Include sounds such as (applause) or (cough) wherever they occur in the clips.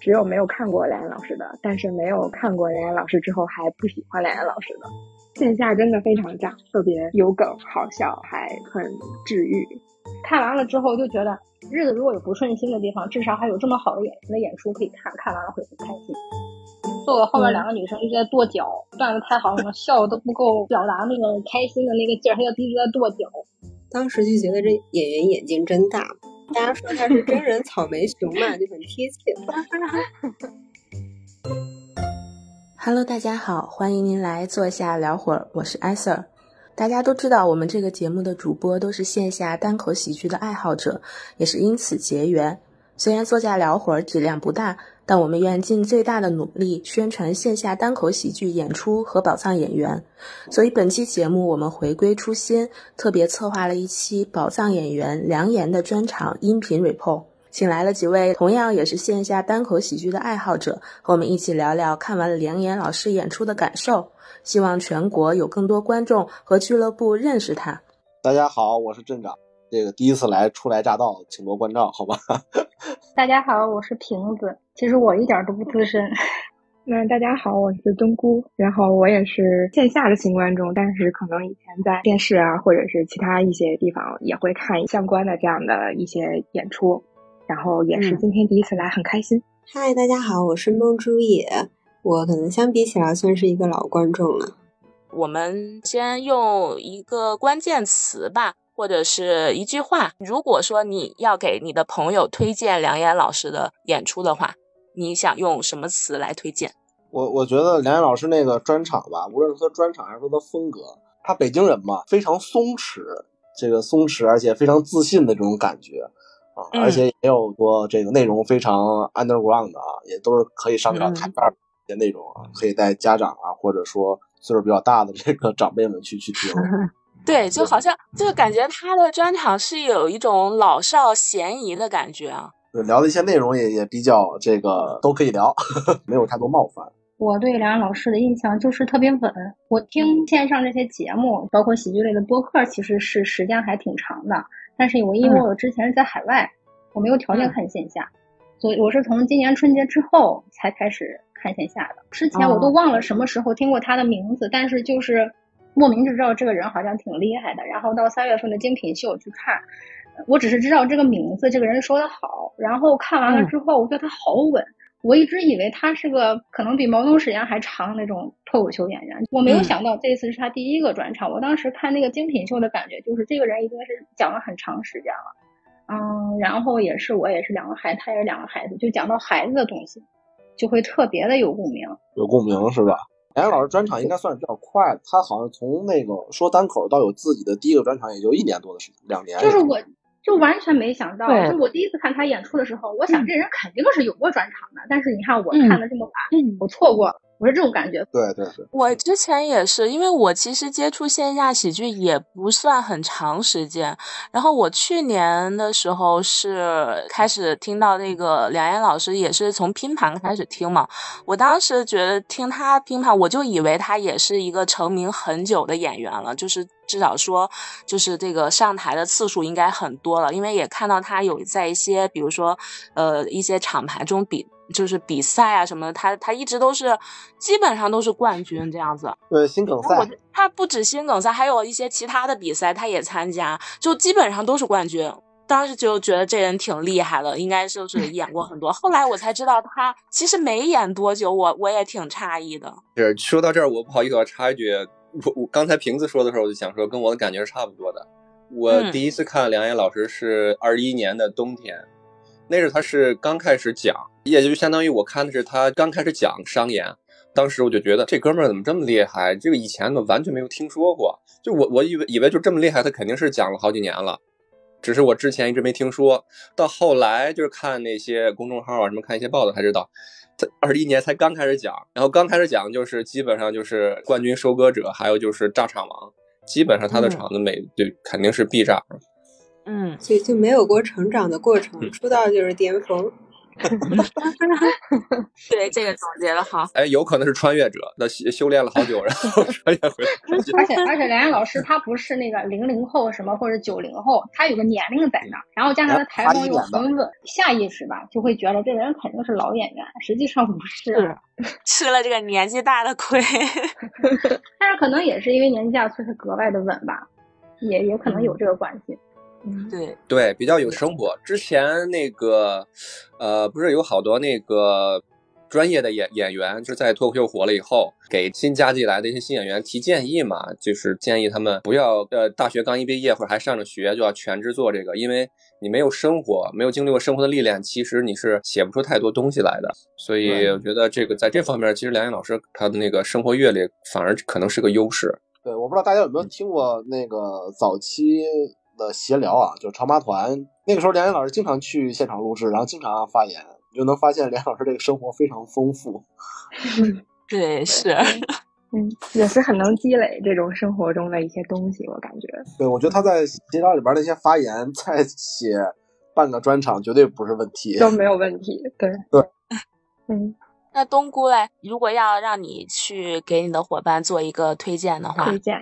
只有没有看过梁岩老师的，但是没有看过梁岩老师之后还不喜欢梁岩老师的。线下真的非常炸，特别有梗，好笑，还很治愈。看完了之后就觉得，日子如果有不顺心的地方，至少还有这么好的演员的演出可以看，看完了会很开心。坐我后面两个女生一直在跺脚，段子太好了，笑的都不够表达那个开心的那个劲儿，她就一直在跺脚。当时就觉得这演员眼睛真大，大家说他是真人草莓熊嘛，就很贴切。Hello，大家好，欢迎您来坐下聊会儿，我是艾 Sir。大家都知道，我们这个节目的主播都是线下单口喜剧的爱好者，也是因此结缘。虽然坐下聊会儿质量不大，但我们愿尽最大的努力宣传线下单口喜剧演出和宝藏演员。所以本期节目我们回归初心，特别策划了一期宝藏演员梁岩的专场音频 report。请来了几位同样也是线下单口喜剧的爱好者，和我们一起聊聊看完了梁岩老师演出的感受。希望全国有更多观众和俱乐部认识他。大家好，我是镇长，这个第一次来初来乍到，请多关照，好吧？(laughs) 大家好，我是瓶子，其实我一点都不资深。(laughs) 那大家好，我是冬菇，然后我也是线下的新观众，但是可能以前在电视啊，或者是其他一些地方也会看相关的这样的一些演出。然后也是今天第一次来，很开心。嗨，大家好，我是梦朱野，我可能相比起来算是一个老观众了。我们先用一个关键词吧，或者是一句话。如果说你要给你的朋友推荐梁岩老师的演出的话，你想用什么词来推荐？我我觉得梁岩老师那个专场吧，无论是说专场还是说他风格，他北京人嘛，非常松弛，这个松弛而且非常自信的这种感觉啊。而且也有过这个内容非常 underground 的啊，也都是可以上得了台面的内容啊，可以带家长啊，或者说岁数比较大的这个长辈们去去听。(laughs) (laughs) 对，就好像就感觉他的专场是有一种老少咸宜的感觉啊。聊的一些内容也也比较这个都可以聊，(laughs) 没有太多冒犯。我对梁老师的印象就是特别稳。我听线上这些节目，包括喜剧类的播客，其实是时间还挺长的。但是我因为我之前是在海外，我没有条件看线下，所以我是从今年春节之后才开始看线下的。之前我都忘了什么时候听过他的名字，但是就是莫名就知道这个人好像挺厉害的。然后到三月份的精品秀去看，我只是知道这个名字，这个人说的好。然后看完了之后，我觉得他好稳。我一直以为他是个可能比毛东时间还长的那种脱口秀演员，我没有想到这次是他第一个专场。我当时看那个精品秀的感觉，就是这个人一定是讲了很长时间了，嗯，然后也是我也是两个孩子，他也是两个孩子，就讲到孩子的东西，就会特别的有共鸣，有共鸣是吧？梁老师专场应该算是比较快的，他好像从那个说单口到有自己的第一个专场也就一年多的时间，两年。就是我。就完全没想到，就我第一次看他演出的时候，我想这人肯定是有过专场的，但是你看我看的这么晚，我错过，我是这种感觉。对对对，我之前也是，因为我其实接触线下喜剧也不算很长时间，然后我去年的时候是开始听到那个梁岩老师，也是从拼盘开始听嘛，我当时觉得听他拼盘，我就以为他也是一个成名很久的演员了，就是。至少说，就是这个上台的次数应该很多了，因为也看到他有在一些，比如说，呃，一些厂牌中比，就是比赛啊什么的，他他一直都是基本上都是冠军这样子。对，心梗赛，他不止心梗赛，还有一些其他的比赛他也参加，就基本上都是冠军。当时就觉得这人挺厉害的，应该就是演过很多。后来我才知道他其实没演多久，我我也挺诧异的。是说到这儿，我不好意思，我插一句。我我刚才瓶子说的时候，我就想说，跟我的感觉是差不多的。我第一次看梁岩老师是二一年的冬天，那是他是刚开始讲，也就相当于我看的是他刚开始讲商演。当时我就觉得这哥们儿怎么这么厉害？这个以前呢完全没有听说过。就我我以为以为就这么厉害，他肯定是讲了好几年了，只是我之前一直没听说。到后来就是看那些公众号啊什么，看一些报道才知道。他二一年才刚开始讲，然后刚开始讲就是基本上就是冠军收割者，还有就是炸场王，基本上他的场子每就肯定是必炸。嗯，所以就没有过成长的过程，出道就是巅峰。(laughs) 对，这个总结的好。哎，有可能是穿越者，那修炼了好久，然后穿越回来。而且而且，梁岩老师他不是那个零零后什么或者九零后，他有个年龄在那儿，然后加上他台风又很稳，下意识吧就会觉得这个人肯定是老演员，实际上不是，吃了这个年纪大的亏。(laughs) 但是可能也是因为年纪大，所以格外的稳吧，也也可能有这个关系。嗯，对对，比较有生活。之前那个，呃，不是有好多那个专业的演演员，就在脱口秀火了以后，给新加进来的一些新演员提建议嘛，就是建议他们不要，呃，大学刚一毕业或者还上着学就要全职做这个，因为你没有生活，没有经历过生活的历练，其实你是写不出太多东西来的。所以我觉得这个在这方面，其实梁岩老师他的那个生活阅历反而可能是个优势。对，我不知道大家有没有听过那个早期。的闲聊啊，就长马团那个时候，梁岩老师经常去现场录制，然后经常发言，你就能发现梁老师这个生活非常丰富。对，是，嗯，也是很能积累这种生活中的一些东西，我感觉。对，我觉得他在闲聊里边那些发言，再写半个专场绝对不是问题，都没有问题。对对，(laughs) 嗯，那冬菇嘞，如果要让你去给你的伙伴做一个推荐的话，推荐。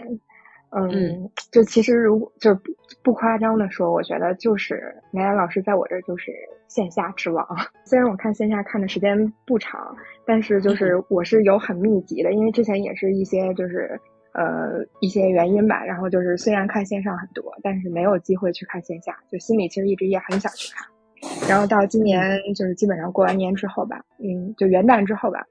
嗯，就其实如果就不夸张的说，我觉得就是梁岩老师在我这儿就是线下之王。(laughs) 虽然我看线下看的时间不长，但是就是我是有很密集的，因为之前也是一些就是呃一些原因吧，然后就是虽然看线上很多，但是没有机会去看线下，就心里其实一直也很想去看。然后到今年就是基本上过完年之后吧，嗯，就元旦之后吧，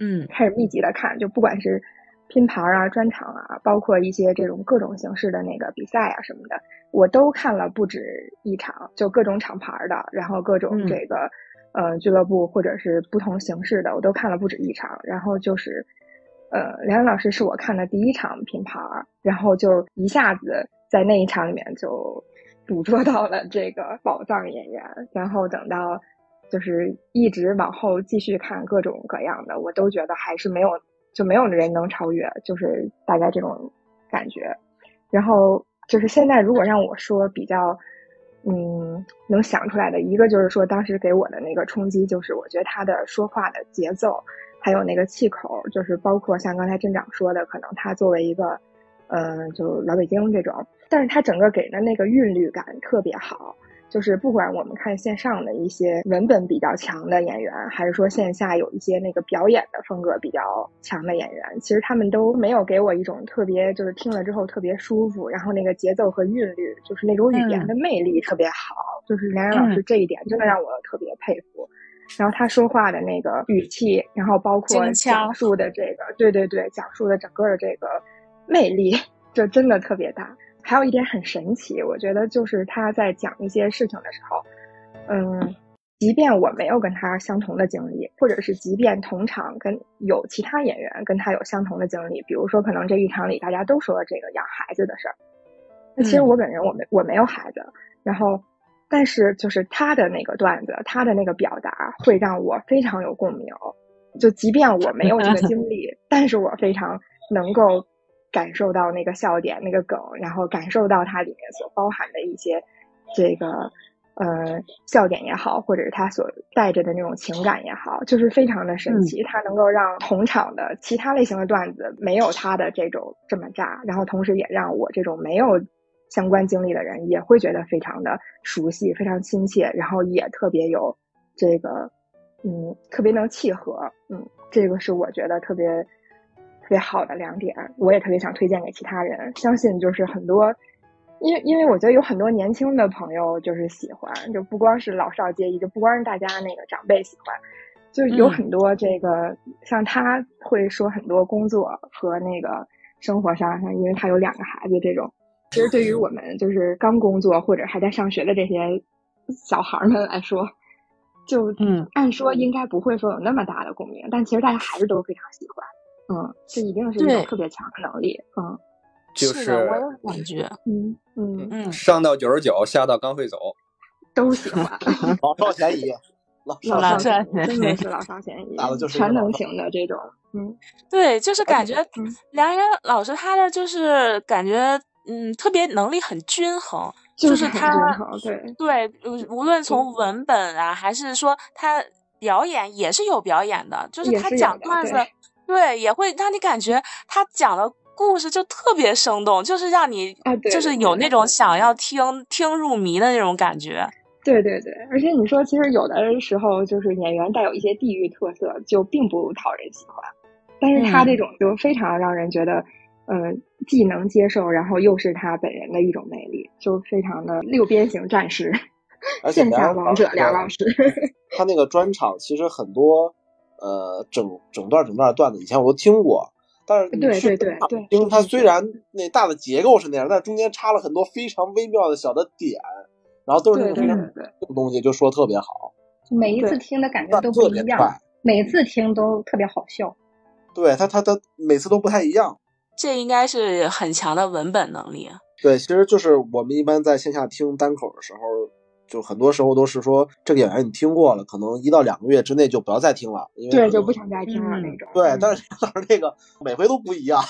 嗯，开始密集的看，就不管是。拼盘啊，专场啊，包括一些这种各种形式的那个比赛啊什么的，我都看了不止一场，就各种厂牌的，然后各种这个呃俱乐部或者是不同形式的，我都看了不止一场。然后就是呃，梁老师是我看的第一场拼盘，然后就一下子在那一场里面就捕捉到了这个宝藏演员。然后等到就是一直往后继续看各种各样的，我都觉得还是没有。就没有人能超越，就是大概这种感觉。然后就是现在，如果让我说比较，嗯，能想出来的一个，就是说当时给我的那个冲击，就是我觉得他的说话的节奏，还有那个气口，就是包括像刚才镇长说的，可能他作为一个，嗯，就老北京这种，但是他整个给的那个韵律感特别好。就是不管我们看线上的一些文本比较强的演员，还是说线下有一些那个表演的风格比较强的演员，其实他们都没有给我一种特别就是听了之后特别舒服，然后那个节奏和韵律，就是那种语言的魅力特别好。就是梁岩老师这一点真的让我特别佩服。然后他说话的那个语气，然后包括讲述的这个，对对对，讲述的整个的这个魅力，就真的特别大。还有一点很神奇，我觉得就是他在讲一些事情的时候，嗯，即便我没有跟他相同的经历，或者是即便同场跟有其他演员跟他有相同的经历，比如说可能这一场里大家都说了这个养孩子的事儿，那其实我本人我没我没有孩子，然后但是就是他的那个段子，他的那个表达会让我非常有共鸣，就即便我没有这个经历，(laughs) 但是我非常能够。感受到那个笑点、那个梗，然后感受到它里面所包含的一些这个呃笑点也好，或者是它所带着的那种情感也好，就是非常的神奇。它能够让同场的其他类型的段子没有它的这种这么炸，然后同时也让我这种没有相关经历的人也会觉得非常的熟悉、非常亲切，然后也特别有这个嗯特别能契合。嗯，这个是我觉得特别。特别好的两点，我也特别想推荐给其他人。相信就是很多，因为因为我觉得有很多年轻的朋友就是喜欢，就不光是老少皆宜，就不光是大家那个长辈喜欢，就有很多这个像他会说很多工作和那个生活上，像因为他有两个孩子这种，其实对于我们就是刚工作或者还在上学的这些小孩们来说，就嗯，按说应该不会说有那么大的共鸣，但其实大家还是都非常喜欢。嗯，这一定是一种特别强的能力。嗯，就是我也感觉，嗯嗯嗯，上到九十九，下到刚会走，(laughs) 都喜欢。(laughs) 老少咸宜，(laughs) 老少咸宜，真的是老少咸宜，全能型的这种。嗯，对，就是感觉梁岩老师他的就是感觉，嗯，特别能力很均衡。就是他对对，无论从文本啊，还是说他表演也是有表演的，就是他讲段子，对，也会让你感觉他讲的故事就特别生动，就是让你就是有那种想要听听入迷的那种感觉。对对对，而且你说，其实有的时候就是演员带有一些地域特色，就并不讨人喜欢。但是他这种就非常让人觉得，嗯，既能接受，然后又是他本人的一种魅力，就非常的六边形战士，线下王者梁老师。他那个专场其实很多，呃，整整段整段段子以前我都听过，但是对对对对，因为它虽然那大的结构是那样，但中间插了很多非常微妙的小的点。然后都是那种东西，就说特别好。每一次听的感觉都不一样，每次听都特别好笑。对他，他他每次都不太一样。这应该是很强的文本能力。对，其实就是我们一般在线下听单口的时候，就很多时候都是说这个演员你听过了，可能一到两个月之内就不要再听了。对，就不想再听了那种。对，但是梁老师那个每回都不一样。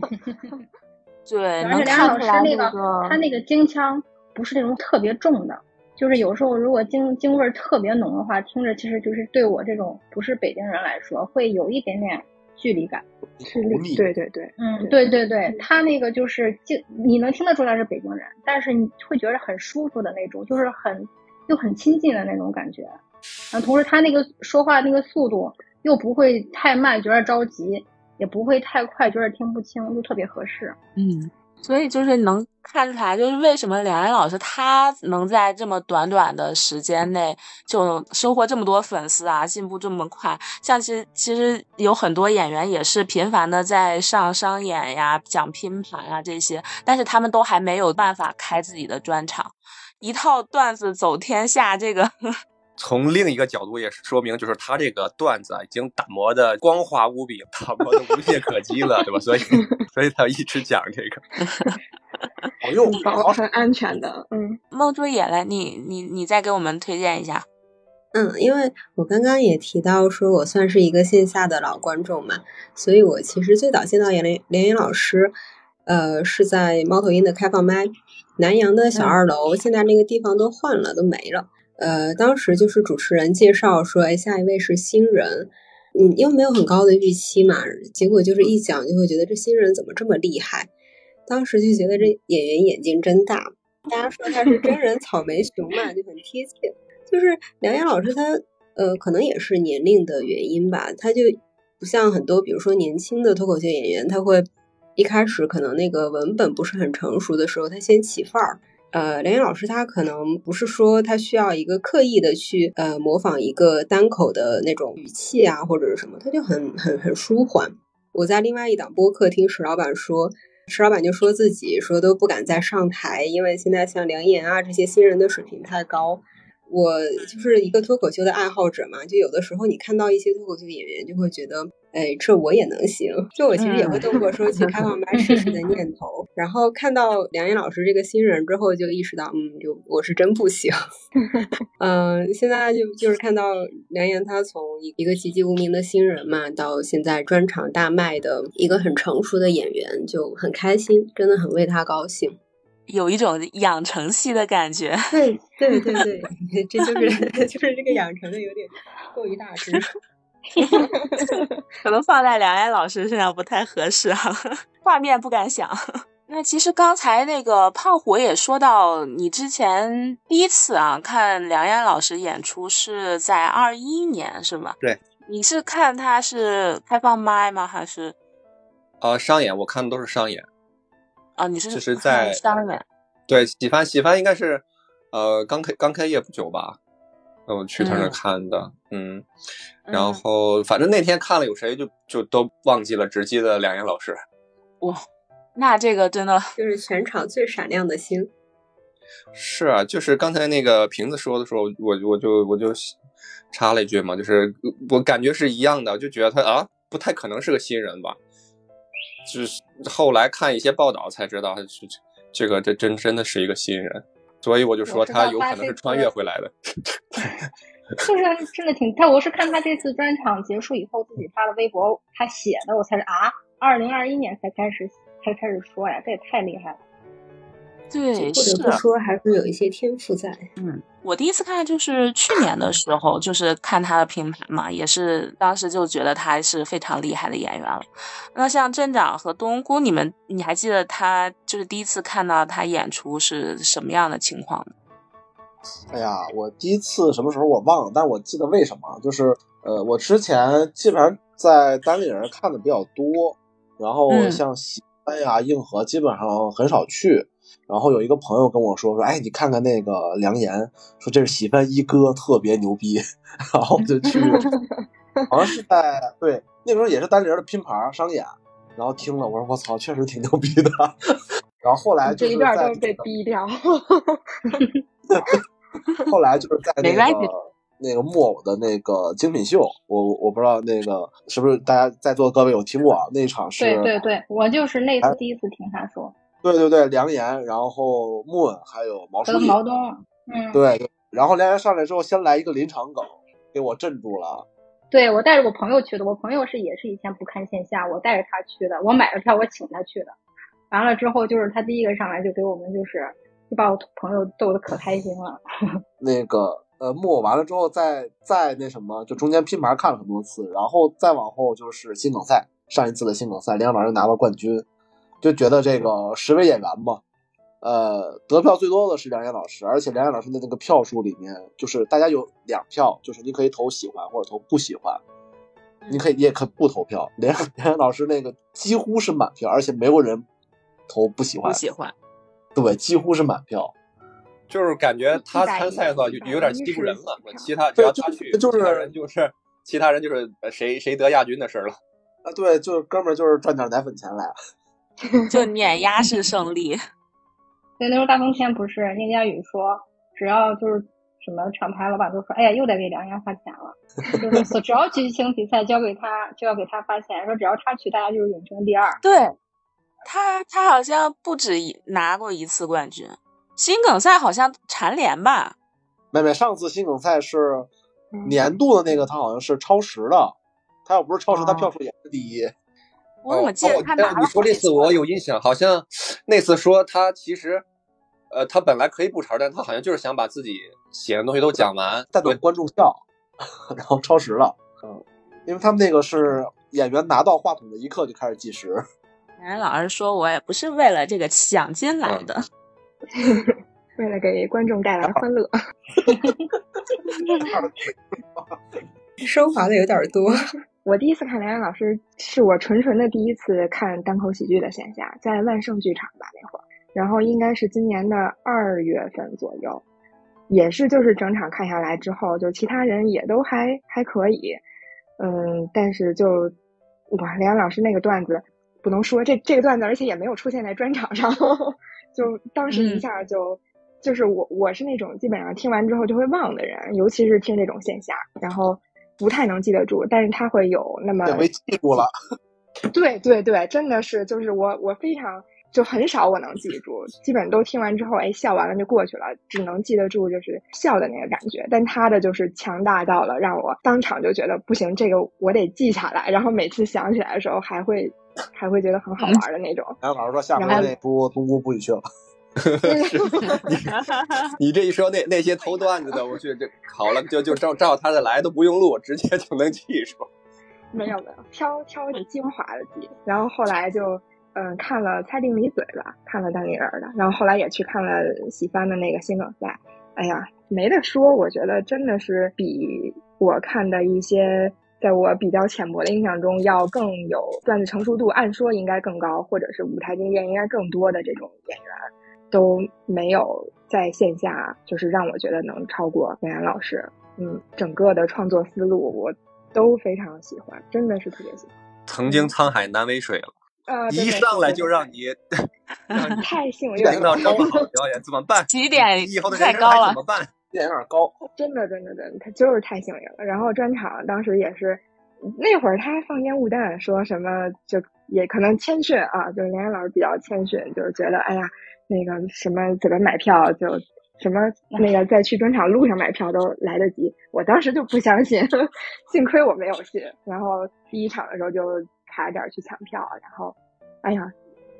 (laughs) 对，而且梁老师那个他那个京腔。不是那种特别重的，就是有时候如果京京味儿特别浓的话，听着其实就是对我这种不是北京人来说，会有一点点距离感。对对对，嗯，对对对，他那个就是就，你能听得出来是北京人，但是你会觉得很舒服的那种，就是很又很亲近的那种感觉。嗯，同时他那个说话那个速度又不会太慢，觉得着急，也不会太快，觉得听不清，就特别合适。嗯。所以就是能看出来，就是为什么梁岩老师他能在这么短短的时间内就收获这么多粉丝啊，进步这么快。像其实其实有很多演员也是频繁的在上商演呀、讲拼盘啊这些，但是他们都还没有办法开自己的专场，一套段子走天下这个。从另一个角度也是说明，就是他这个段子已经打磨的光滑无比，打磨的无懈可击了，对吧？所以，(laughs) 所以他一直讲这个，(laughs) 好用，很安全的。嗯，猫珠也来，你你你再给我们推荐一下。嗯，因为我刚刚也提到说，我算是一个线下的老观众嘛，所以我其实最早见到连连云老师，呃，是在猫头鹰的开放麦，南阳的小二楼，现在那个地方都换了，都没了。呃，当时就是主持人介绍说，哎，下一位是新人，嗯，因为没有很高的预期嘛，结果就是一讲就会觉得这新人怎么这么厉害，当时就觉得这演员眼睛真大，大家说他是真人草莓熊嘛，就很贴切。就是梁岩老师他，呃，可能也是年龄的原因吧，他就不像很多，比如说年轻的脱口秀演员，他会一开始可能那个文本不是很成熟的时候，他先起范儿。呃，梁岩老师他可能不是说他需要一个刻意的去呃模仿一个单口的那种语气啊或者是什么，他就很很很舒缓。我在另外一档播客听石老板说，石老板就说自己说都不敢再上台，因为现在像梁岩啊这些新人的水平太高。我就是一个脱口秀的爱好者嘛，就有的时候你看到一些脱口秀演员，就会觉得，哎，这我也能行。就我其实也会动过说去开放麦试试的念头。(laughs) 然后看到梁岩老师这个新人之后，就意识到，嗯，就我是真不行。(laughs) 嗯，现在就就是看到梁岩他从一个籍籍无名的新人嘛，到现在专场大卖的一个很成熟的演员，就很开心，真的很为他高兴。有一种养成系的感觉，对对对对，(laughs) 这就是就是这个养成的有点过于大只，(laughs) 可能放在梁岩老师身上不太合适啊，画面不敢想。那其实刚才那个胖虎也说到，你之前第一次啊看梁岩老师演出是在二一年是吗？对，你是看他是开放麦吗？还是？呃，商演，我看的都是商演。啊，你是就是在商演，对，喜番喜番应该是，呃，刚开刚开业不久吧，我去他那看的，嗯，然后反正那天看了有谁就就都忘记了，只记得两岩老师。哇，那这个真的就是全场最闪亮的星。是啊，就是刚才那个瓶子说的时候，我我就我就插了一句嘛，就是我感觉是一样的，就觉得他啊不太可能是个新人吧。就是后来看一些报道才知道，这这个这真真的是一个新人，所以我就说他有可能是穿越回来的。(laughs) 就是真的挺，他我是看他这次专场结束以后自己发的微博，他写的，我才是啊，二零二一年才开始才开始说呀，这也太厉害了。对，或者不说还是有一些天赋在。嗯，我第一次看就是去年的时候，就是看他的拼盘嘛，也是当时就觉得他是非常厉害的演员了。那像镇长和冬菇，你们你还记得他就是第一次看到他演出是什么样的情况吗？哎呀，我第一次什么时候我忘了，但我记得为什么，就是呃，我之前基本上在单立人看的比较多，然后像喜番呀、硬核基本上很少去。然后有一个朋友跟我说说，哎，你看看那个梁岩，说这是喜番一哥，特别牛逼。(laughs) 然后我就去，好像是在对那个时候也是单立人的拼盘商演，然后听了，我说我操，确实挺牛逼的。然后后来这一段都被逼掉。(laughs) 后来就是在 (laughs) 那个那个木偶的那个精品秀，我我不知道那个是不是大家在座各位有听过啊？那场是，对对对，我就是那次第一次听他说。对对对，梁岩，然后木恩还有毛书记，毛东，嗯，对，然后梁岩上来之后，先来一个临场梗，给我镇住了。对我带着我朋友去的，我朋友是也是以前不看线下，我带着他去的，我买了票，我请他去的。完了之后，就是他第一个上来就给我们就是。就把我朋友逗得可开心了。(laughs) 那个呃，木偶完了之后，再再那什么，就中间拼盘看了很多次，然后再往后就是新梗赛，上一次的新梗赛，梁老师拿了冠军，就觉得这个十位演员嘛，呃，得票最多的是梁岩老师，而且梁岩老师的那个票数里面，就是大家有两票，就是你可以投喜欢或者投不喜欢，你可以你也可以不投票。梁 (laughs) 梁岩老师那个几乎是满票，而且没有人投不喜欢。不喜欢。对，几乎是满票，就是感觉他参赛的话就有点欺负人了。其他只要他去，就是其他人就是其他人就是谁谁得亚军的事了。啊，对，就是哥们儿就是赚点奶粉钱来了，(laughs) 就碾压式胜利。(laughs) 对，那时候大风天不是聂佳宇说，只要就是什么厂牌老板都说，哎呀，又得给梁岩发钱了，(laughs) 就是只要举行比赛交给他就要给他发钱，说只要他去，大家就是永生第二。对。他他好像不止拿过一次冠军，新梗赛好像蝉联吧？妹妹，上次新梗赛是年度的那个，他好像是超时的。他要不是超时，他票数也是第一。我怎么记得他拿你说那次我有印象，好像那次说他其实，呃，他本来可以不超，但他好像就是想把自己写的东西都讲完，带动观众笑，(laughs) 然后超时了。嗯，因为他们那个是演员拿到话筒的一刻就开始计时。人老师说：“我也不是为了这个奖金来的，(laughs) 为了给观众带来欢乐。(laughs) ”升华的有点多。我第一次看梁岩老师，是我纯纯的第一次看单口喜剧的线下，在万盛剧场吧那会儿，然后应该是今年的二月份左右，也是就是整场看下来之后，就其他人也都还还可以，嗯，但是就哇，梁岩老师那个段子。不能说这这个段子，而且也没有出现在专场上，(laughs) 就当时一下就，就是我我是那种基本上听完之后就会忘的人，尤其是听这种线下，然后不太能记得住，但是他会有那么没记住了，(laughs) 对对对，真的是就是我我非常。就很少我能记住，基本都听完之后，哎，笑完了就过去了，只能记得住就是笑的那个感觉。但他的就是强大到了，让我当场就觉得不行，这个我得记下来。然后每次想起来的时候，还会还会觉得很好玩的那种。然后老师说下回那不东姑不许去了。(laughs) (laughs) (laughs) 你这一说，那那些偷段子的，我去这好了，就就照照他的来，都不用录，直接就能记住。没有没有，挑挑精华的记。然后后来就。嗯，看了猜定离嘴了，看了单立人的，然后后来也去看了喜番的那个新梗赛。哎呀，没得说，我觉得真的是比我看的一些，在我比较浅薄的印象中要更有段子成熟度，按说应该更高，或者是舞台经验应该更多的这种演员，都没有在线下就是让我觉得能超过杨洋老师。嗯，整个的创作思路我都非常喜欢，真的是特别喜欢。曾经沧海难为水了。呃，一上来就让你，(laughs) 太幸运了，听到这么好的表演怎么办？(laughs) 起点 (laughs) 以后的太高了，怎么办？起点有点高，真的，真的，真的，他就是太幸运了。然后专场当时也是，那会儿他还放烟雾弹，说什么就也可能谦逊啊，就是连老师比较谦逊，就是觉得哎呀，那个什么怎么买票就什么那个在去专场路上买票都来得及。我当时就不相信，(laughs) 幸亏我没有去。然后第一场的时候就。差点去抢票，然后，哎呀，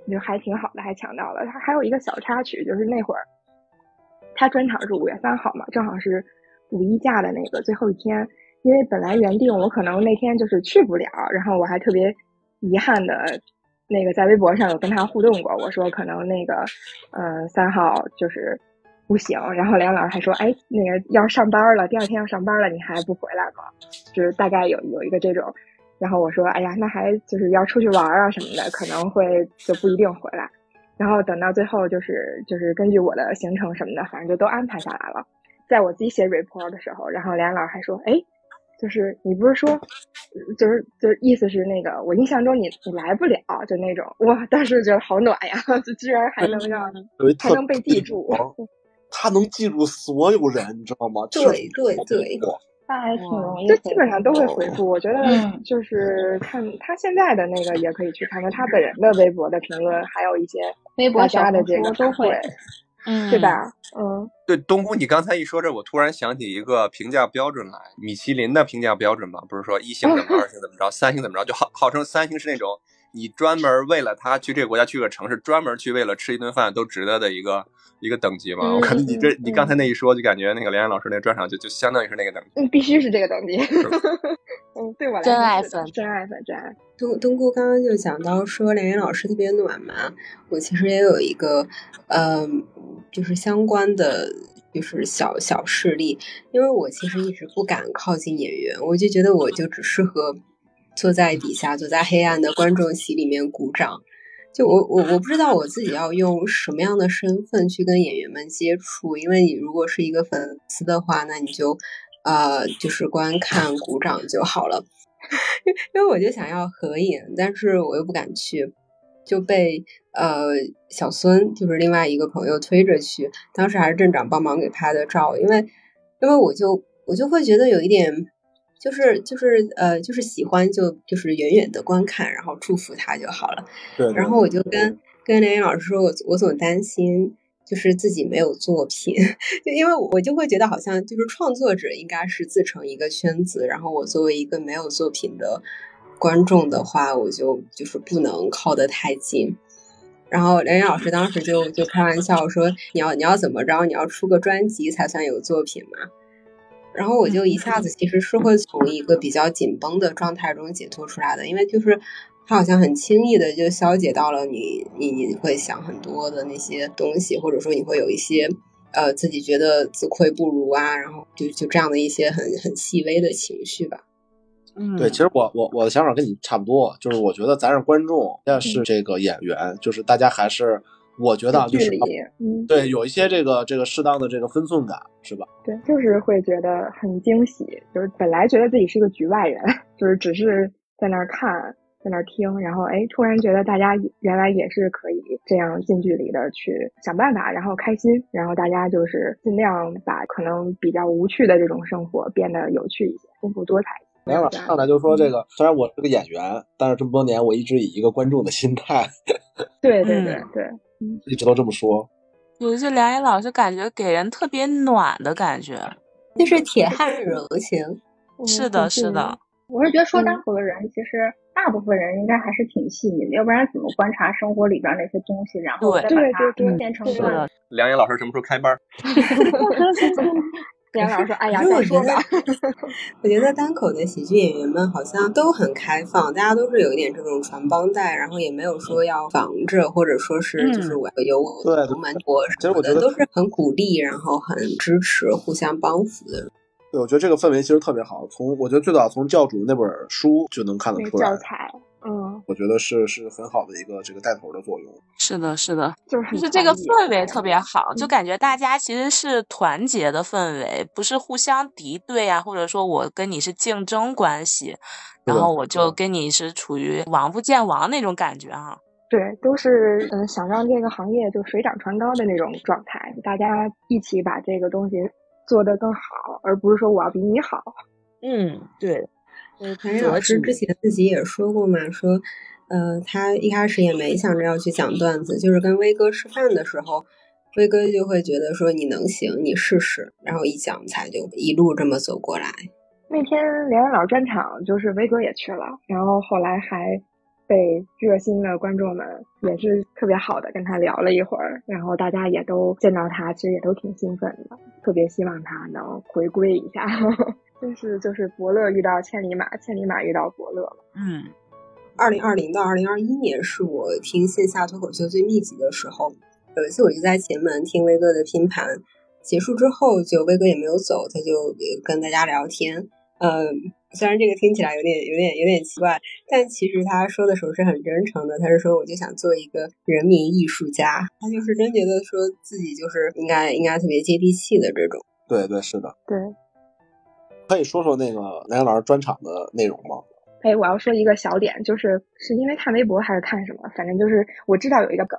就还挺好的，还抢到了。他还有一个小插曲，就是那会儿他专场是五月三号嘛，正好是五一假的那个最后一天。因为本来原定我可能那天就是去不了，然后我还特别遗憾的，那个在微博上有跟他互动过，我说可能那个，呃，三号就是不行，然后梁老师还说，哎，那个要上班了，第二天要上班了，你还不回来吗？就是大概有有一个这种，然后我说，哎呀，那还就是要出去玩啊什么的，可能会就不一定回来，然后等到最后就是就是根据我的行程什么的，反正就都安排下来了，在我自己写 report 的时候，然后梁老师还说，哎。就是你不是说，就是就是意思是那个，我印象中你你来不了，就那种哇，当时觉得好暖呀，(laughs) 就居然还能让 (laughs) 还能被记住，(laughs) 他能记住所有人，你知道吗？对对对，那还挺容易，就基本上都会回复。我觉得就是看他现在的那个，也可以去看看他本人的微博的评论，还有一些微博加的这个都会。嗯，对吧？嗯，对，东姑，你刚才一说这，我突然想起一个评价标准来，米其林的评价标准嘛，不是说一星怎么着，二星怎么着，三星怎么着，就号号称三星是那种你专门为了他去这个国家去个城市，专门去为了吃一顿饭都值得的一个一个等级嘛。我感觉你这你刚才那一说，就感觉那个连岩老师那个专场就就相当于是那个等级。嗯，必须是这个等级。嗯，对我来说，真爱粉，真爱粉，真爱。东东姑刚刚就讲到说梁岩老师特别暖嘛，我其实也有一个，嗯。就是相关的，就是小小事例，因为我其实一直不敢靠近演员，我就觉得我就只适合坐在底下，坐在黑暗的观众席里面鼓掌。就我我我不知道我自己要用什么样的身份去跟演员们接触，因为你如果是一个粉丝的话，那你就呃就是观看 (laughs) 鼓掌就好了，(laughs) 因为我就想要合影，但是我又不敢去。就被呃小孙就是另外一个朋友推着去，当时还是镇长帮忙给拍的照，因为因为我就我就会觉得有一点，就是就是呃就是喜欢就就是远远的观看，然后祝福他就好了。对。然后我就跟跟连云老师说，我我总担心就是自己没有作品，(laughs) 就因为我就会觉得好像就是创作者应该是自成一个圈子，然后我作为一个没有作品的。观众的话，我就就是不能靠得太近。然后梁岩老师当时就就开玩笑说：“你要你要怎么着？你要出个专辑才算有作品嘛？”然后我就一下子其实是会从一个比较紧绷的状态中解脱出来的，因为就是他好像很轻易的就消解到了你你你会想很多的那些东西，或者说你会有一些呃自己觉得自愧不如啊，然后就就这样的一些很很细微的情绪吧。嗯，对，其实我我我的想法跟你差不多，就是我觉得咱是观众，要是这个演员，就是大家还是我觉得就是嗯，对，有一些这个这个适当的这个分寸感，是吧？对，就是会觉得很惊喜，就是本来觉得自己是个局外人，(laughs) 就是只是在那儿看，在那儿听，然后哎，突然觉得大家原来也是可以这样近距离的去想办法，然后开心，然后大家就是尽量把可能比较无趣的这种生活变得有趣一些，丰富多彩。梁老师上来就说：“这个虽然我是个演员，但是这么多年我一直以一个观众的心态。(laughs) ”对对对对，一直都这么说。有些梁岩老师感觉给人特别暖的感觉，就是铁汉柔情。是的，是的。我是觉得说单口的人，其实大部分人应该还是挺细腻的，要不然怎么观察生活里边那些东西，然后再把它变成段子？梁岩老师什么时候开班？梁老师说：“哎呀，我觉得，(laughs) 我觉得单口的喜剧演员们好像都很开放，大家都是有一点这种传帮带，然后也没有说要防着，或者说是就是我有我独门多什么的，都是很鼓励，然后很支持，互相帮扶的。对，我觉得这个氛围其实特别好。从我觉得最早从教主那本书就能看得出来。教材。”嗯，我觉得是是很好的一个这个带头的作用。是的，是的，就是就是这个氛围特别好，就感觉大家其实是团结的氛围，不是互相敌对啊，或者说我跟你是竞争关系，然后我就跟你是处于王不见王那种感觉啊。对，都是嗯想让这个行业就水涨船高的那种状态，大家一起把这个东西做得更好，而不是说我要比你好。嗯，对。谭云老师之前自己也说过嘛，说，呃，他一开始也没想着要去讲段子，就是跟威哥吃饭的时候，威哥就会觉得说你能行，你试试，然后一讲才就一路这么走过来。那天连老师专场，就是威哥也去了，然后后来还被热心的观众们也是特别好的跟他聊了一会儿，然后大家也都见到他，其实也都挺兴奋的，特别希望他能回归一下。(laughs) 就是就是伯乐遇到千里马，千里马遇到伯乐嗯，二零二零到二零二一年是我听线下脱口秀最密集的时候。有一次我就在前门听威哥的拼盘，结束之后就威哥也没有走，他就跟大家聊天。嗯，虽然这个听起来有点有点有点奇怪，但其实他说的时候是很真诚的。他是说我就想做一个人民艺术家，他就是真觉得说自己就是应该应该特别接地气的这种。对对是的，对。可以说说那个南阳老师专场的内容吗？哎，我要说一个小点，就是是因为看微博还是看什么，反正就是我知道有一个梗。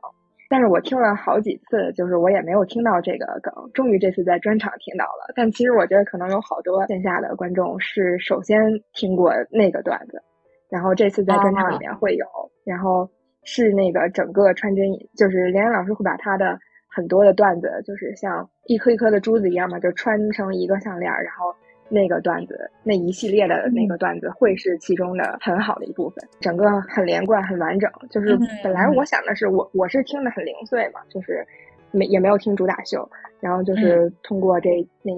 但是我听了好几次，就是我也没有听到这个梗，终于这次在专场听到了。但其实我觉得可能有好多线下的观众是首先听过那个段子，然后这次在专场里面会有，然后是那个整个穿针引，就是连安老师会把他的很多的段子，就是像一颗一颗的珠子一样嘛，就穿成一个项链，然后。那个段子，那一系列的那个段子会是其中的很好的一部分，整个很连贯、很完整。就是本来我想的是，我我是听的很零碎嘛，就是没也没有听主打秀，然后就是通过这那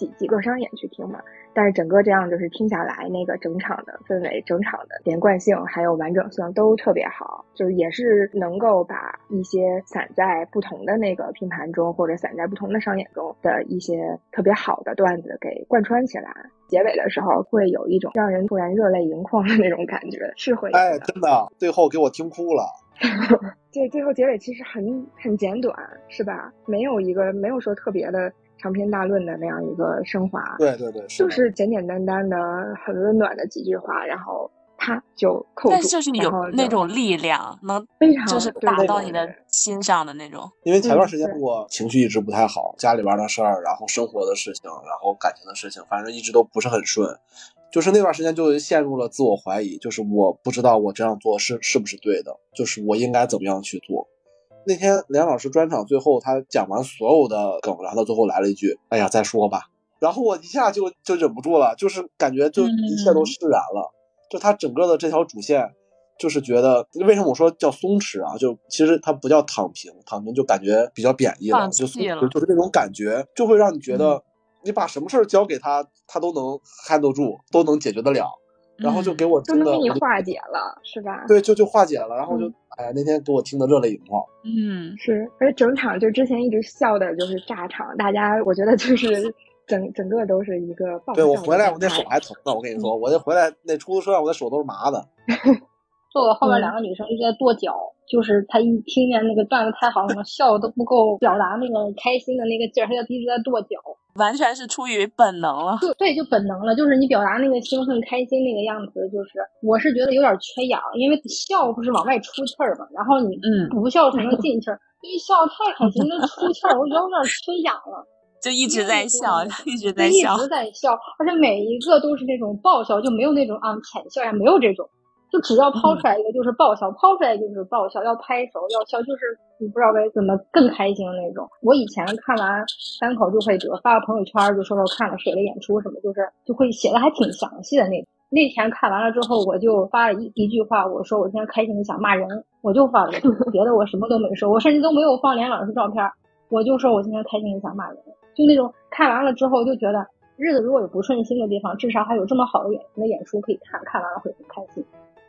几几个商演去听嘛。但是整个这样就是听下来，那个整场的氛围、整场的连贯性还有完整性都特别好，就是也是能够把一些散在不同的那个拼盘中或者散在不同的商演中的一些特别好的段子给贯穿起来。结尾的时候会有一种让人突然热泪盈眶的那种感觉，是会哎，真的，最后给我听哭了。(laughs) 这最后结尾其实很很简短，是吧？没有一个没有说特别的。长篇大论的那样一个升华，对对对，就是简简单单的、很温暖的几句话，然后他就扣住，但就是有那种力量，能非常就是打到你的心上的那种。因为前段时间我情绪一直不太好，家里边的事儿，然后生活的事情，然后感情的事情，反正一直都不是很顺。就是那段时间就陷入了自我怀疑，就是我不知道我这样做是是不是对的，就是我应该怎么样去做。那天梁老师专场最后，他讲完所有的梗，然后到最后来了一句：“哎呀，再说吧。”然后我一下就就忍不住了，就是感觉就一切都释然了。就他整个的这条主线，就是觉得为什么我说叫松弛啊？就其实它不叫躺平，躺平就感觉比较贬义了，就松弛就是那种感觉，就会让你觉得你把什么事儿交给他，他都能 handle 住，都能解决得了。然后就给我都能给你化解了，是吧？对，就就化解了。然后就哎呀，那天给我听的热泪盈眶。嗯，是，而且整场就之前一直笑的就是炸场，大家我觉得就是 (laughs) 整整个都是一个爆对我回来我那手还疼呢，我跟你说，我那回来那出租车上我的手都是麻的。(laughs) 坐我后面两个女生一直在跺脚，就是她一听见那个段子太好了，笑的都不够表达那个开心的那个劲儿，她就一直在跺脚。完全是出于本能了，就对，就本能了，就是你表达那个兴奋、开心那个样子，就是我是觉得有点缺氧，因为笑不是往外出气儿嘛，然后你嗯不笑才能进气儿，一笑太开心，那出气儿，我觉得有点缺氧了，(laughs) 就一直在笑，一直在笑，一直在笑，而且每一个都是那种爆笑，就没有那种啊浅笑呀，没有这种。就只要抛出来一个就是爆笑，抛出来就是爆笑，要拍手要笑，就是你不知道该怎么更开心的那种。我以前看完单口就会比如发个朋友圈，就说说看了谁的演出什么，就是就会写的还挺详细的那。那天看完了之后，我就发了一一句话，我说我今天开心的想骂人，我就发了，(laughs) 别的我什么都没说，我甚至都没有放连老师照片，我就说我今天开心的想骂人，就那种看完了之后就觉得日子如果有不顺心的地方，至少还有这么好的演的演出可以看，看完了会很开心。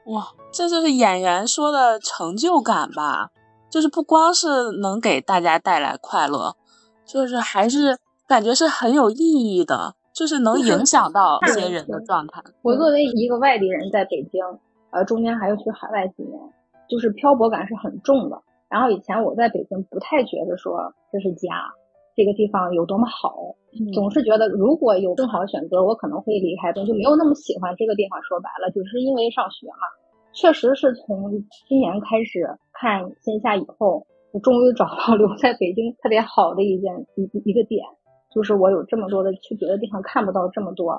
哇，这就是演员说的成就感吧？就是不光是能给大家带来快乐，就是还是感觉是很有意义的，就是能影响到一些人的状态。我作为一个外地人，在北京，呃，中间还要去海外几年，就是漂泊感是很重的。然后以前我在北京不太觉得说这是家，这个地方有多么好，总是觉得如果有更好的选择，我可能会离开，就没有那么喜欢这个地方。说白了，就是因为上学嘛。确实是从今年开始看线下以后，我终于找到留在北京特别好的一件一一个点，就是我有这么多的去别的地方看不到这么多，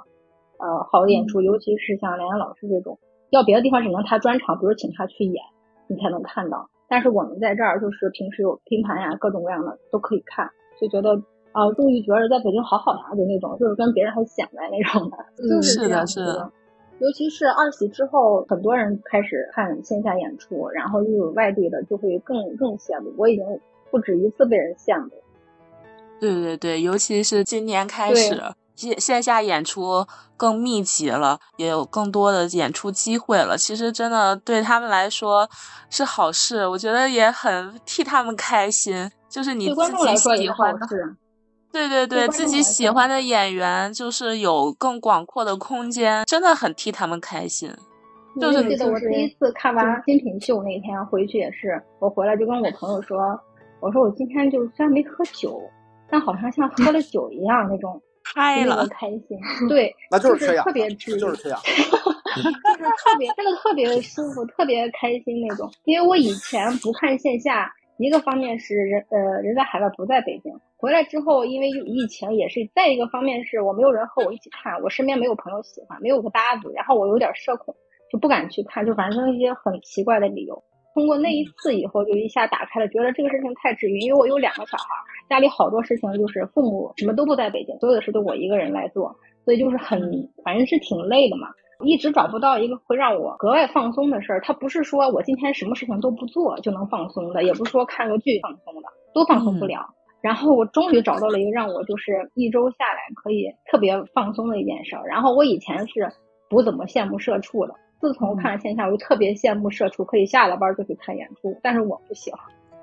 呃，好的演出，尤其是像梁阳老师这种，要别的地方只能他专场，比如请他去演，你才能看到。但是我们在这儿就是平时有拼盘呀，各种各样的都可以看，就觉得啊，终于觉得在北京好好呀，就那种，就是跟别人还显摆那种的，就是的，是的。尤其是二喜之后，很多人开始看线下演出，然后又有外地的，就会更更羡慕。我已经不止一次被人羡慕。对对对，尤其是今年开始，线线下演出更密集了，也有更多的演出机会了。其实真的对他们来说是好事，我觉得也很替他们开心。就是你自己喜欢的。对对对，自己喜欢的演员就是有更广阔的空间，真的很替他们开心。就是记得我第一次看完《精品秀》那天回去也是，我回来就跟我朋友说：“我说我今天就虽然没喝酒，但好像像喝了酒一样那种嗨了，开心。(laughs) ”对，那就是这样，特别治愈，就是这样，就是特别真的特别舒服，特别开心那种。因为我以前不看线下。一个方面是人呃人在海外不在北京，回来之后因为疫情也是；再一个方面是我没有人和我一起看，我身边没有朋友喜欢，没有个搭子，然后我有点社恐，就不敢去看，就反正一些很奇怪的理由。通过那一次以后，就一下打开了，觉得这个事情太治愈，因为我有两个小孩，家里好多事情就是父母什么都不在北京，所有的事都我一个人来做，所以就是很反正是挺累的嘛。一直找不到一个会让我格外放松的事儿。它不是说我今天什么事情都不做就能放松的，也不是说看个剧放松的，都放松不了。然后我终于找到了一个让我就是一周下来可以特别放松的一件事儿。然后我以前是不怎么羡慕社畜的，自从看了线下，我就特别羡慕社畜可以下了班就去看演出，但是我不行。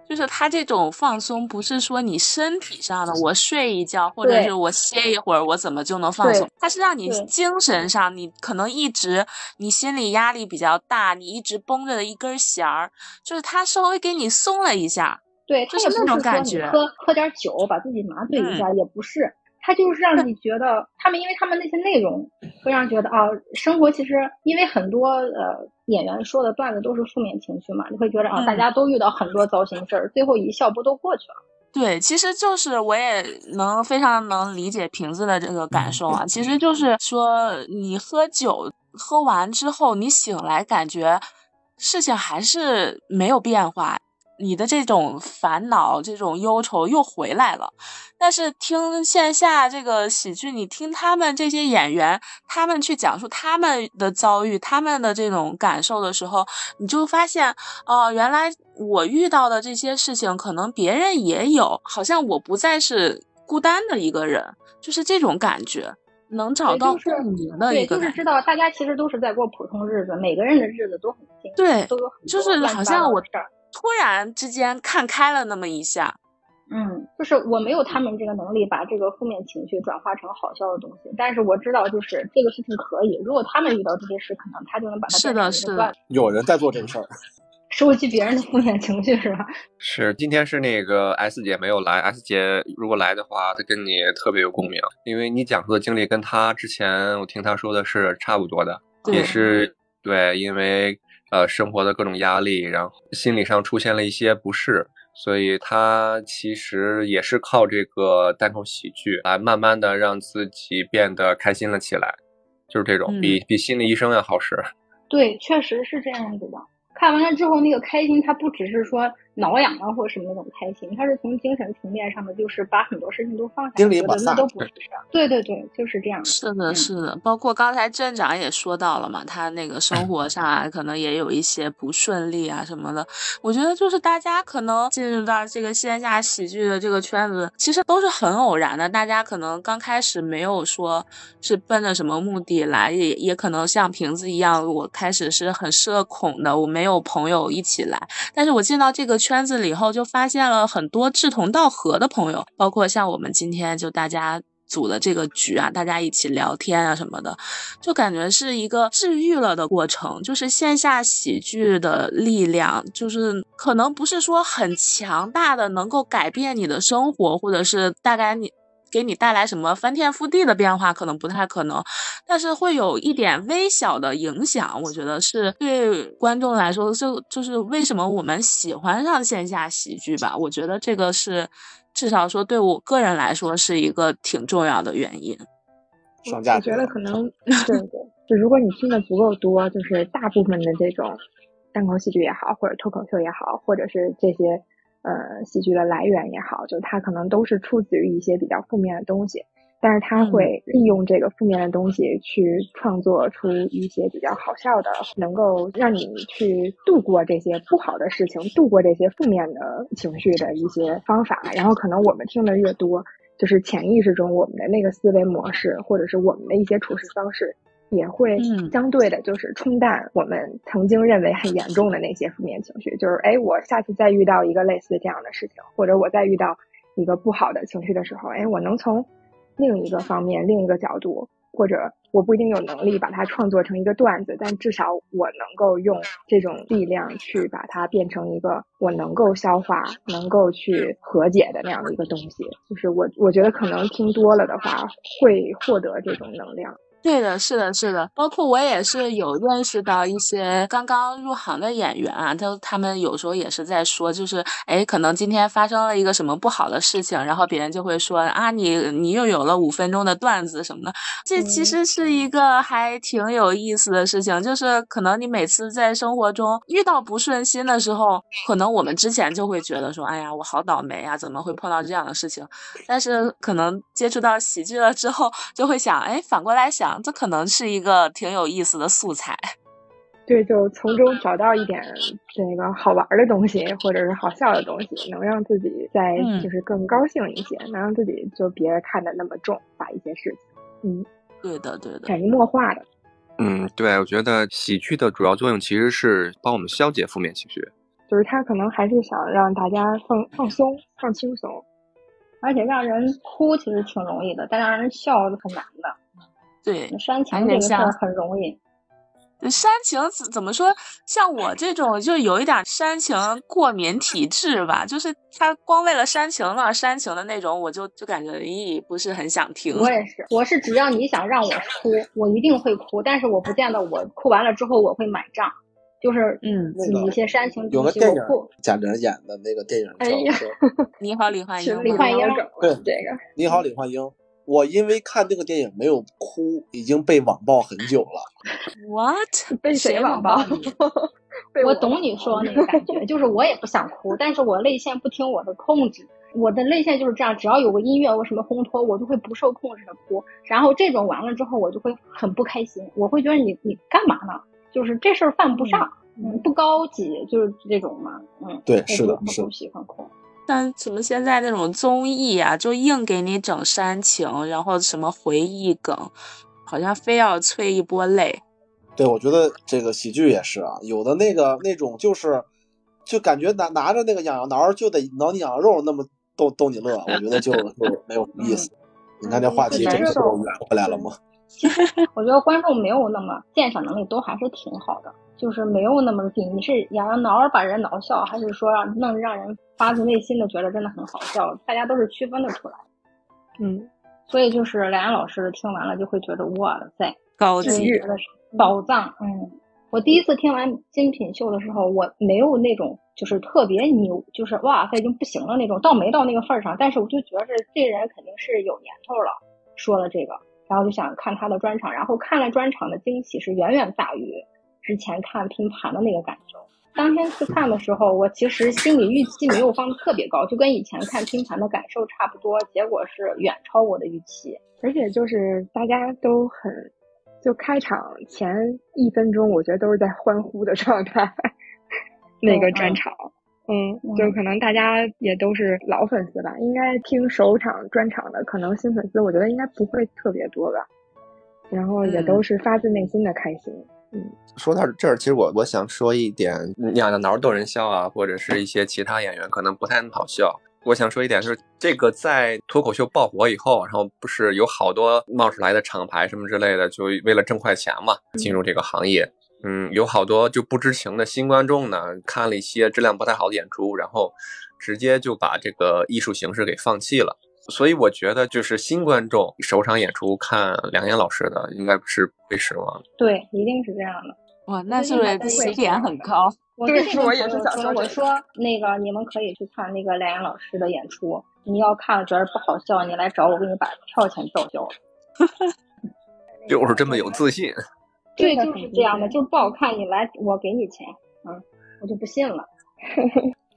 就是他这种放松，不是说你身体上的，我睡一觉或者是我歇一会儿，我怎么就能放松？他是让你精神上，你可能一直你心理压力比较大，你一直绷着的一根弦儿，就是他稍微给你松了一下，对，就是那种感觉。喝喝点酒把自己麻醉一下，也不是。他就是让你觉得，(laughs) 他们因为他们那些内容会让觉得啊，生活其实因为很多呃演员说的段子都是负面情绪嘛，你会觉得啊，大家都遇到很多糟心事儿，最后一笑不都过去了？对，其实就是我也能非常能理解瓶子的这个感受啊，其实就是说你喝酒喝完之后，你醒来感觉事情还是没有变化。你的这种烦恼、这种忧愁又回来了，但是听线下这个喜剧，你听他们这些演员，他们去讲述他们的遭遇、他们的这种感受的时候，你就发现，哦，原来我遇到的这些事情，可能别人也有，好像我不再是孤单的一个人，就是这种感觉，能找到共鸣的一个。对，就是知道大家其实都是在过普通日子，每个人的日子都很辛苦，对，都有就是好像我。突然之间看开了那么一下，嗯，就是我没有他们这个能力把这个负面情绪转化成好笑的东西，但是我知道就是这个事情可以。如果他们遇到这些事，可能他就能把它是的，是的，有人在做这个事儿，收集别人的负面情绪是吧？(laughs) 是，今天是那个 S 姐没有来，S 姐如果来的话，她跟你特别有共鸣，因为你讲述的经历跟她之前我听她说的是差不多的，也是对，因为。呃，生活的各种压力，然后心理上出现了一些不适，所以他其实也是靠这个单口喜剧来慢慢的让自己变得开心了起来，就是这种比比心理医生要好使。对，确实是这样子的。看完了之后，那个开心，它不只是说挠痒痒或者什么那种开心，他是从精神层面上的，就是把很多事情都放下，觉得那都不是。对对对，就是这样。是的，是的。包括刚才镇长也说到了嘛，他那个生活上啊，可能也有一些不顺利啊什么的。我觉得就是大家可能进入到这个线下喜剧的这个圈子，其实都是很偶然的。大家可能刚开始没有说是奔着什么目的来，也也可能像瓶子一样，我开始是很社恐的，我没有。有朋友一起来，但是我进到这个圈圈子里以后，就发现了很多志同道合的朋友，包括像我们今天就大家组的这个局啊，大家一起聊天啊什么的，就感觉是一个治愈了的过程。就是线下喜剧的力量，就是可能不是说很强大的，能够改变你的生活，或者是大概你。给你带来什么翻天覆地的变化，可能不太可能，但是会有一点微小的影响。我觉得是对观众来说，就就是为什么我们喜欢上线下喜剧吧。我觉得这个是至少说对我个人来说是一个挺重要的原因。我觉得可能对 (laughs) 对，就如果你听的足够多，就是大部分的这种单口喜剧也好，或者脱口秀也好，或者是这些。呃，喜剧的来源也好，就它可能都是出自于一些比较负面的东西。但是他会利用这个负面的东西去创作出一些比较好笑的，能够让你去度过这些不好的事情，度过这些负面的情绪的一些方法。然后可能我们听的越多，就是潜意识中我们的那个思维模式，或者是我们的一些处事方式，也会相对的，就是冲淡我们曾经认为很严重的那些负面情绪。就是哎，我下次再遇到一个类似这样的事情，或者我再遇到一个不好的情绪的时候，哎，我能从。另一个方面，另一个角度，或者我不一定有能力把它创作成一个段子，但至少我能够用这种力量去把它变成一个我能够消化、能够去和解的那样的一个东西。就是我，我觉得可能听多了的话，会获得这种能量。对的，是的，是的，包括我也是有认识到一些刚刚入行的演员啊，他他们有时候也是在说，就是哎，可能今天发生了一个什么不好的事情，然后别人就会说啊，你你又有了五分钟的段子什么的，这其实是一个还挺有意思的事情，就是可能你每次在生活中遇到不顺心的时候，可能我们之前就会觉得说，哎呀，我好倒霉啊，怎么会碰到这样的事情？但是可能接触到喜剧了之后，就会想，哎，反过来想。这可能是一个挺有意思的素材，(laughs) 对，就从中找到一点这个好玩的东西，或者是好笑的东西，能让自己再就是更高兴一些，能让自己就别看得那么重，把一些事情，嗯，对的，对的，潜移默化的，嗯，对，我觉得喜剧的主要作用其实是帮我们消解负面情绪，就是他可能还是想让大家放放松、放轻松，而且让人哭其实挺容易的，但让人笑是很难的。对，煽情这个事儿很容易。煽情怎怎么说？像我这种就有一点煽情过敏体质吧，就是他光为了煽情了煽情的那种，我就就感觉咦不是很想听。我也是，我是只要你想让我哭，我一定会哭，但是我不见得我哭完了之后我会买账。就是嗯，一些煽情有个电影贾玲演的那个电影叫《你好，李焕英》。李焕英，对这个你好，李焕英。我因为看这个电影没有哭，已经被网暴很久了。What？(laughs) 被谁网暴？(laughs) 我懂你说那个 (laughs) 感觉，就是我也不想哭，但是我泪腺不听我的控制，我的泪腺就是这样，只要有个音乐或什么烘托，我就会不受控制的哭。然后这种完了之后，我就会很不开心，我会觉得你你干嘛呢？就是这事儿犯不上，嗯，不高级，就是这种嘛，嗯，对，是的，是不喜欢哭。像什么现在那种综艺啊，就硬给你整煽情，然后什么回忆梗，好像非要催一波泪。对，我觉得这个喜剧也是啊，有的那个那种就是，就感觉拿拿着那个痒痒挠就得挠你痒痒肉，那么逗逗你乐，我觉得就 (laughs) 就没有意思。你看这话题这不就圆回来了吗？其 (laughs) 实我觉得观众没有那么鉴赏能力，都还是挺好的。就是没有那么紧，你是痒痒挠把人挠笑，还是说让能让人发自内心的觉得真的很好笑？大家都是区分的出来。嗯，所以就是梁岩老师听完了就会觉得哇塞，高级，宝藏。嗯，我第一次听完精品秀的时候，我没有那种就是特别牛，就是哇塞已经不行了那种，倒没到那个份儿上。但是我就觉着这人肯定是有年头了，说了这个，然后就想看他的专场，然后看了专场的惊喜是远远大于。之前看拼盘的那个感受，当天去看的时候，我其实心理预期没有放的特别高，就跟以前看拼盘的感受差不多，结果是远超我的预期。而且就是大家都很，就开场前一分钟，我觉得都是在欢呼的状态。(laughs) 那个专场，嗯，就可能大家也都是老粉丝吧，应该听首场专场的，可能新粉丝我觉得应该不会特别多吧。然后也都是发自内心的开心。嗯，说到这儿，其实我我想说一点，痒痒挠逗人笑啊，或者是一些其他演员可能不太好笑。我想说一点，就是这个在脱口秀爆火以后，然后不是有好多冒出来的厂牌什么之类的，就为了挣快钱嘛，进入这个行业。嗯，有好多就不知情的新观众呢，看了一些质量不太好的演出，然后直接就把这个艺术形式给放弃了。所以我觉得，就是新观众首场演出看梁岩老师的，应该不是会失望。对，一定是这样的。哇，那是不是起点很高？对，我也是想说，我说那个你们可以去看那个梁岩老师的演出。你要看了觉得不好笑，你来找我，给你把票钱报销。(laughs) 就是这么有自信。对，就是这样的，就是不好看，你来我给你钱。嗯，我就不信了。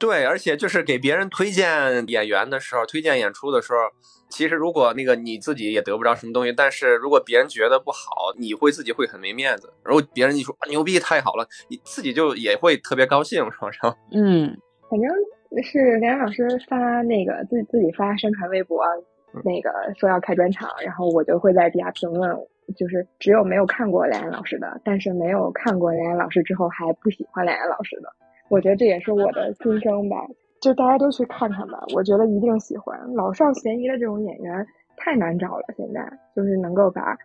对，而且就是给别人推荐演员的时候，推荐演出的时候，其实如果那个你自己也得不着什么东西，但是如果别人觉得不好，你会自己会很没面子。如果别人一说牛逼太好了，你自己就也会特别高兴，是吧？(laughs) 嗯，反正是梁老师发那个自自己发宣传微博，那个说要开专场，然后我就会在底下评论，就是只有没有看过梁岩老师的，但是没有看过梁岩老师之后还不喜欢梁岩老师的，我觉得这也是我的心声吧。就大家都去看看吧，我觉得一定喜欢。老少咸宜的这种演员太难找了，现在就是能够把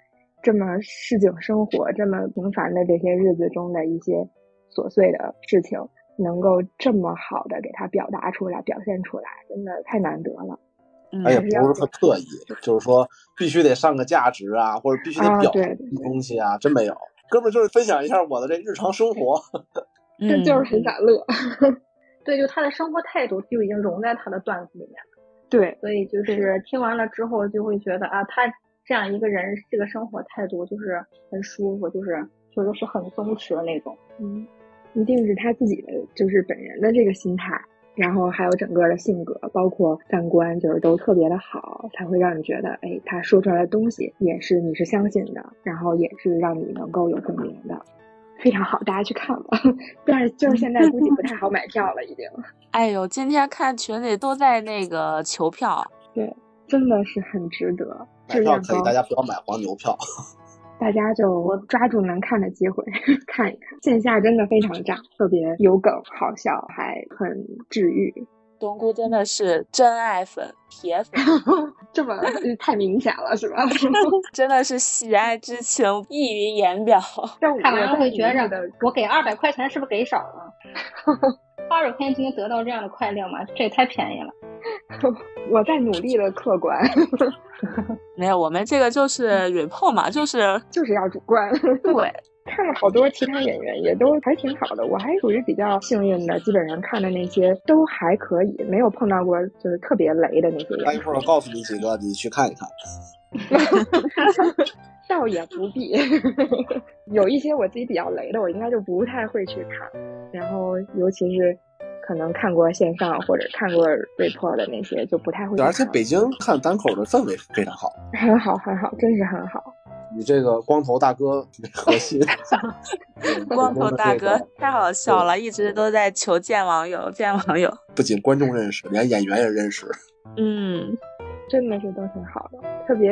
这么市井生活、这么平凡的这些日子中的一些琐碎的事情，能够这么好的给他表达出来、表现出来，真的太难得了。而且不是特特意，就是说必须得上个价值啊，或者必须得表对东西啊，真没有。哥们儿就是分享一下我的这日常生活，这就是很傻乐。(laughs) 对，就他的生活态度就已经融在他的段子里面了。对，所以就是听完了之后就会觉得啊，他这样一个人，这个生活态度就是很舒服，就是确实是很松弛的那种。嗯，一定是他自己的，就是本人的这个心态，然后还有整个的性格，包括三观，就是都特别的好，才会让你觉得，哎，他说出来的东西也是你是相信的，然后也是让你能够有共鸣的。非常好，大家去看吧。(laughs) 但是就是现在估计不太好买票了，已经。(laughs) 哎呦，今天看群里都在那个求票，对，真的是很值得。买票可以，大家不要买黄牛票。(laughs) 大家就抓住能看的机会看一看，线下真的非常炸，特别有梗、好笑，还很治愈。冬菇真的是真爱粉、铁粉，(laughs) 这么太明显了是吧？(laughs) 真的是喜爱之情溢于言表。(laughs) 看完会觉得，我给二百块钱是不是给少了？二百块钱就能得到这样的快乐吗？这也太便宜了。我在努力的客观。没有，我们这个就是 report 嘛，就是就是要主观。对。看了好多其他演员，也都还挺好的。我还属于比较幸运的，基本上看的那些都还可以，没有碰到过就是特别雷的那些。那一会儿我告诉你几个，你去看一看。(laughs) 倒也不必，(laughs) 有一些我自己比较雷的，我应该就不太会去看。然后尤其是可能看过线上或者看过 report 的那些，就不太会。而且北京看单口的氛围非常好，很好很好，真是很好。你这个光头大哥 (laughs) 核心，(laughs) 光头大哥太好笑了，一直都在求见网友，见网友。不仅观众认识，连演员也认识。嗯，真的是都挺好的，特别。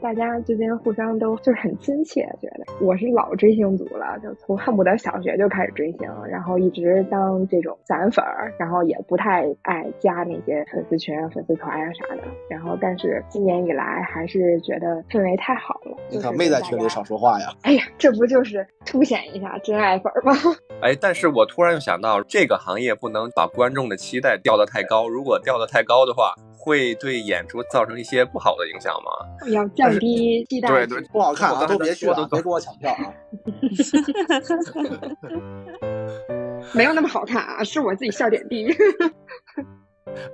大家之间互相都就是很亲切，觉得我是老追星族了，就从恨不得小学就开始追星，然后一直当这种散粉儿，然后也不太爱加那些粉丝群、粉丝团啊啥的。然后，但是今年以来还是觉得氛围太好了。你可没在群里少说话呀！哎呀，这不就是凸显一下真爱粉吗？(laughs) 哎，但是我突然又想到，这个行业不能把观众的期待吊得太高，如果吊得太高的话。会对演出造成一些不好的影响吗？(laughs) 要降低期待，对对，不好看啊，都别去了，别跟我抢票啊！(laughs) (laughs) 没有那么好看啊，是我自己笑点低。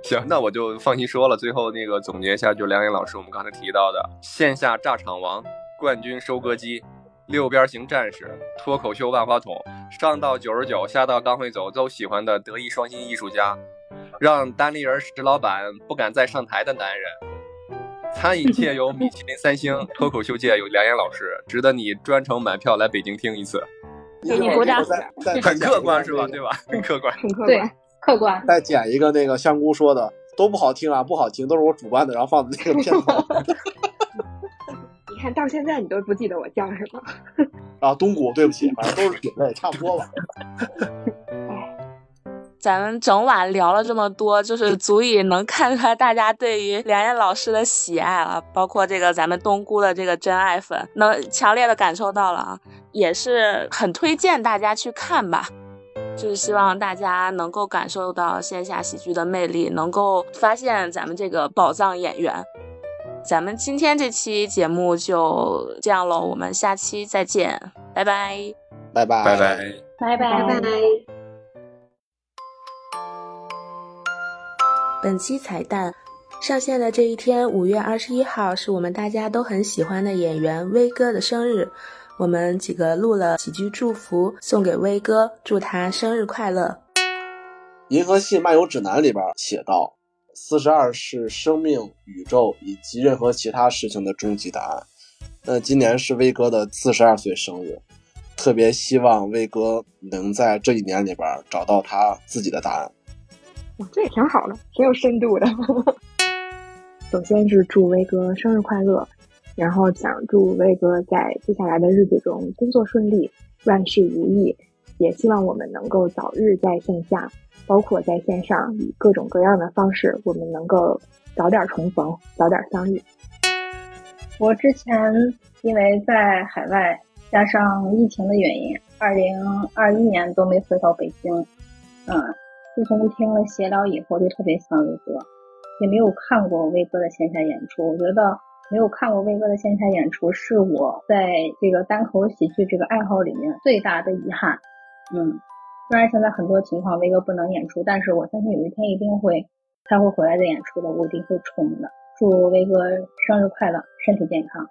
行，那我就放心说了。最后那个总结一下，就梁颖老师我们刚才提到的线下炸场王、冠军收割机、六边形战士、脱口秀万花筒、上到九十九，下到刚会走都喜欢的德艺双馨艺术家。让单立人石老板不敢再上台的男人，餐饮界有米其林三星，脱口秀界有梁岩老师，值得你专程买票来北京听一次。给你鼓掌，很客观是吧？对吧？很客观，很客观，客观。再剪一个那个香菇说的都不好听啊，不好听，都是我主观的，然后放的那个片头。(laughs) 你看到现在你都不记得我叫什么？(laughs) 啊，东谷，对不起，反正都是品类差不多吧。(laughs) 咱们整晚聊了这么多，就是 (laughs) 足以能看出来大家对于梁燕老师的喜爱了，包括这个咱们冬菇的这个真爱粉，能强烈的感受到了啊，也是很推荐大家去看吧，就是希望大家能够感受到线下喜剧的魅力，能够发现咱们这个宝藏演员。咱们今天这期节目就这样喽，我们下期再见，拜拜，拜拜，拜拜，拜拜，拜拜。本期彩蛋上线的这一天，五月二十一号是我们大家都很喜欢的演员威哥的生日。我们几个录了几句祝福送给威哥，祝他生日快乐。银河系漫游指南》里边写道：“四十二是生命、宇宙以及任何其他事情的终极答案。”那今年是威哥的四十二岁生日，特别希望威哥能在这一年里边找到他自己的答案。哇，这也挺好的，挺有深度的。(laughs) 首先是祝威哥生日快乐，然后想祝威哥在接下来的日子中工作顺利，万事如意。也希望我们能够早日在线下，包括在线上，以各种各样的方式，我们能够早点重逢，早点相遇。我之前因为在海外，加上疫情的原因，二零二一年都没回到北京。嗯，自从听了闲聊以后，就特别想威哥，也没有看过威哥的线下演出。我觉得没有看过威哥的线下演出，是我在这个单口喜剧这个爱好里面最大的遗憾。嗯，虽然现在很多情况威哥不能演出，但是我相信有一天一定会他会回来的演出的，我一定会冲的。祝威哥生日快乐，身体健康。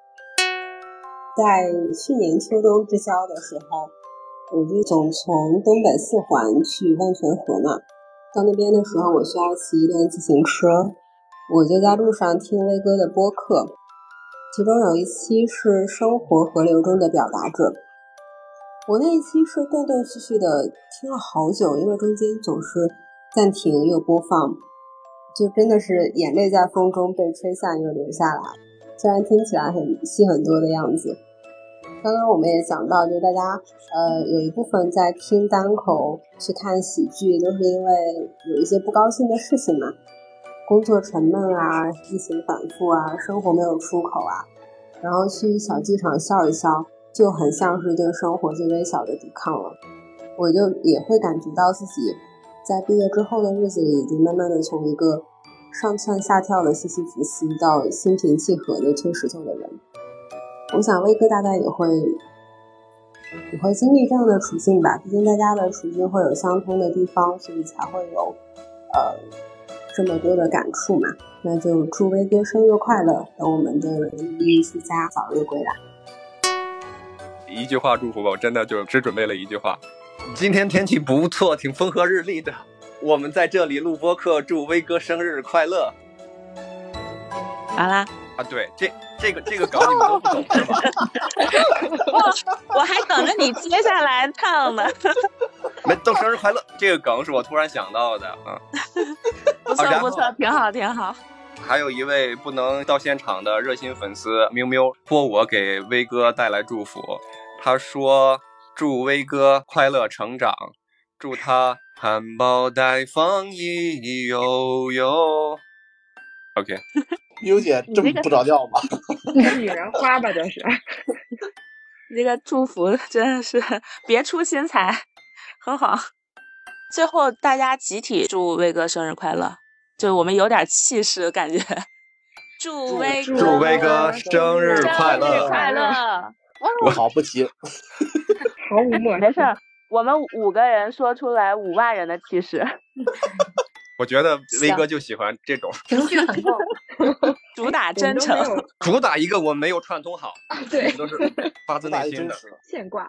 在去年秋冬之交的时候，我就总从东北四环去万泉河嘛。到那边的时候，我需要骑一段自行车，我就在路上听威哥的播客，其中有一期是生活河流中的表达者。我那一期是断断续续的听了好久，因为中间总是暂停又播放，就真的是眼泪在风中被吹散又流下来。虽然听起来很戏很多的样子。刚刚我们也讲到，就大家呃有一部分在听单口去看喜剧，都是因为有一些不高兴的事情嘛，工作沉闷啊，疫情反复啊，生活没有出口啊，然后去小剧场笑一笑。就很像是对生活最微小的抵抗了，我就也会感觉到自己在毕业之后的日子里，已经慢慢的从一个上蹿下跳的西西弗斯到心平气和的推石头的人。我想威哥大概也会也会经历这样的处境吧，毕竟大家的处境会有相通的地方，所以才会有呃这么多的感触嘛。那就祝威哥生日快乐，等我们的艺术家早日归来。一句话祝福吧，我真的就只准备了一句话。今天天气不错，挺风和日丽的。我们在这里录播客，祝威哥生日快乐。好啦，啊，对，这这个这个梗你们都不懂是吧？我 (laughs) 我还等着你接下来唱呢。(laughs) 没，都生日快乐，这个梗是我突然想到的啊。不错不错，挺好挺好。(laughs) 还有一位不能到现场的热心粉丝喵喵，托我给威哥带来祝福。他说：“祝威哥快乐成长，祝他含苞待放，意意悠悠。” OK，优姐这么不着调吗？(laughs) 女人花吧，这是。(laughs) 这个祝福真的是别出心裁，很好。最后大家集体祝威哥生日快乐。就我们有点气势感觉，祝威祝威哥生日快乐快乐！我好不急，毫无默没事，我们五个人说出来五万人的气势。(laughs) 我觉得威哥就喜欢这种 (laughs) 情绪很够，(laughs) 主打真诚，主打一个我没有串通好，(laughs) 对，都是发自内心的现挂。